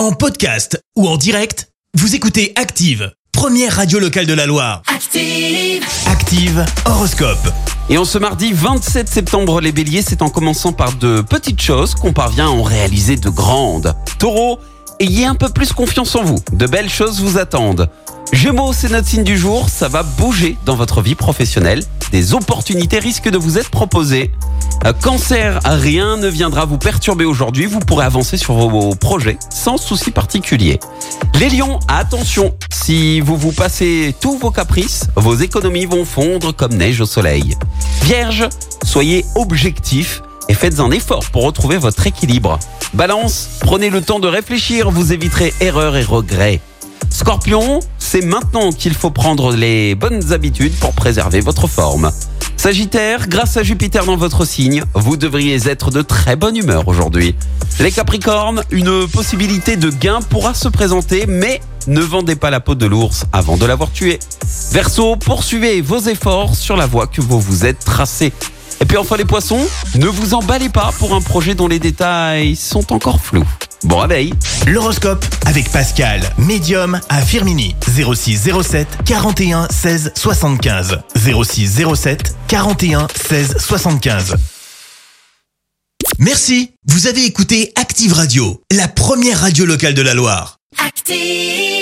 En podcast ou en direct, vous écoutez Active, première radio locale de la Loire. Active. Active Horoscope. Et en ce mardi 27 septembre, les béliers, c'est en commençant par de petites choses qu'on parvient à en réaliser de grandes. Taureau, ayez un peu plus confiance en vous. De belles choses vous attendent. Gémeaux, c'est notre signe du jour. Ça va bouger dans votre vie professionnelle. Des opportunités risquent de vous être proposées. Euh, Cancer, rien ne viendra vous perturber aujourd'hui. Vous pourrez avancer sur vos projets sans souci particulier. Les lions, attention. Si vous vous passez tous vos caprices, vos économies vont fondre comme neige au soleil. Vierge, soyez objectif et faites un effort pour retrouver votre équilibre. Balance, prenez le temps de réfléchir, vous éviterez erreurs et regrets. Scorpion, c'est maintenant qu'il faut prendre les bonnes habitudes pour préserver votre forme. Sagittaire, grâce à Jupiter dans votre signe, vous devriez être de très bonne humeur aujourd'hui. Les Capricornes, une possibilité de gain pourra se présenter, mais ne vendez pas la peau de l'ours avant de l'avoir tué. Verseau, poursuivez vos efforts sur la voie que vous vous êtes tracée. Et puis enfin les poissons, ne vous emballez pas pour un projet dont les détails sont encore flous. Bon réveil L'horoscope avec Pascal, médium à Firmini. 06 07 41 16 75. 06 07 41 16 75. Merci. Vous avez écouté Active Radio, la première radio locale de la Loire. Active.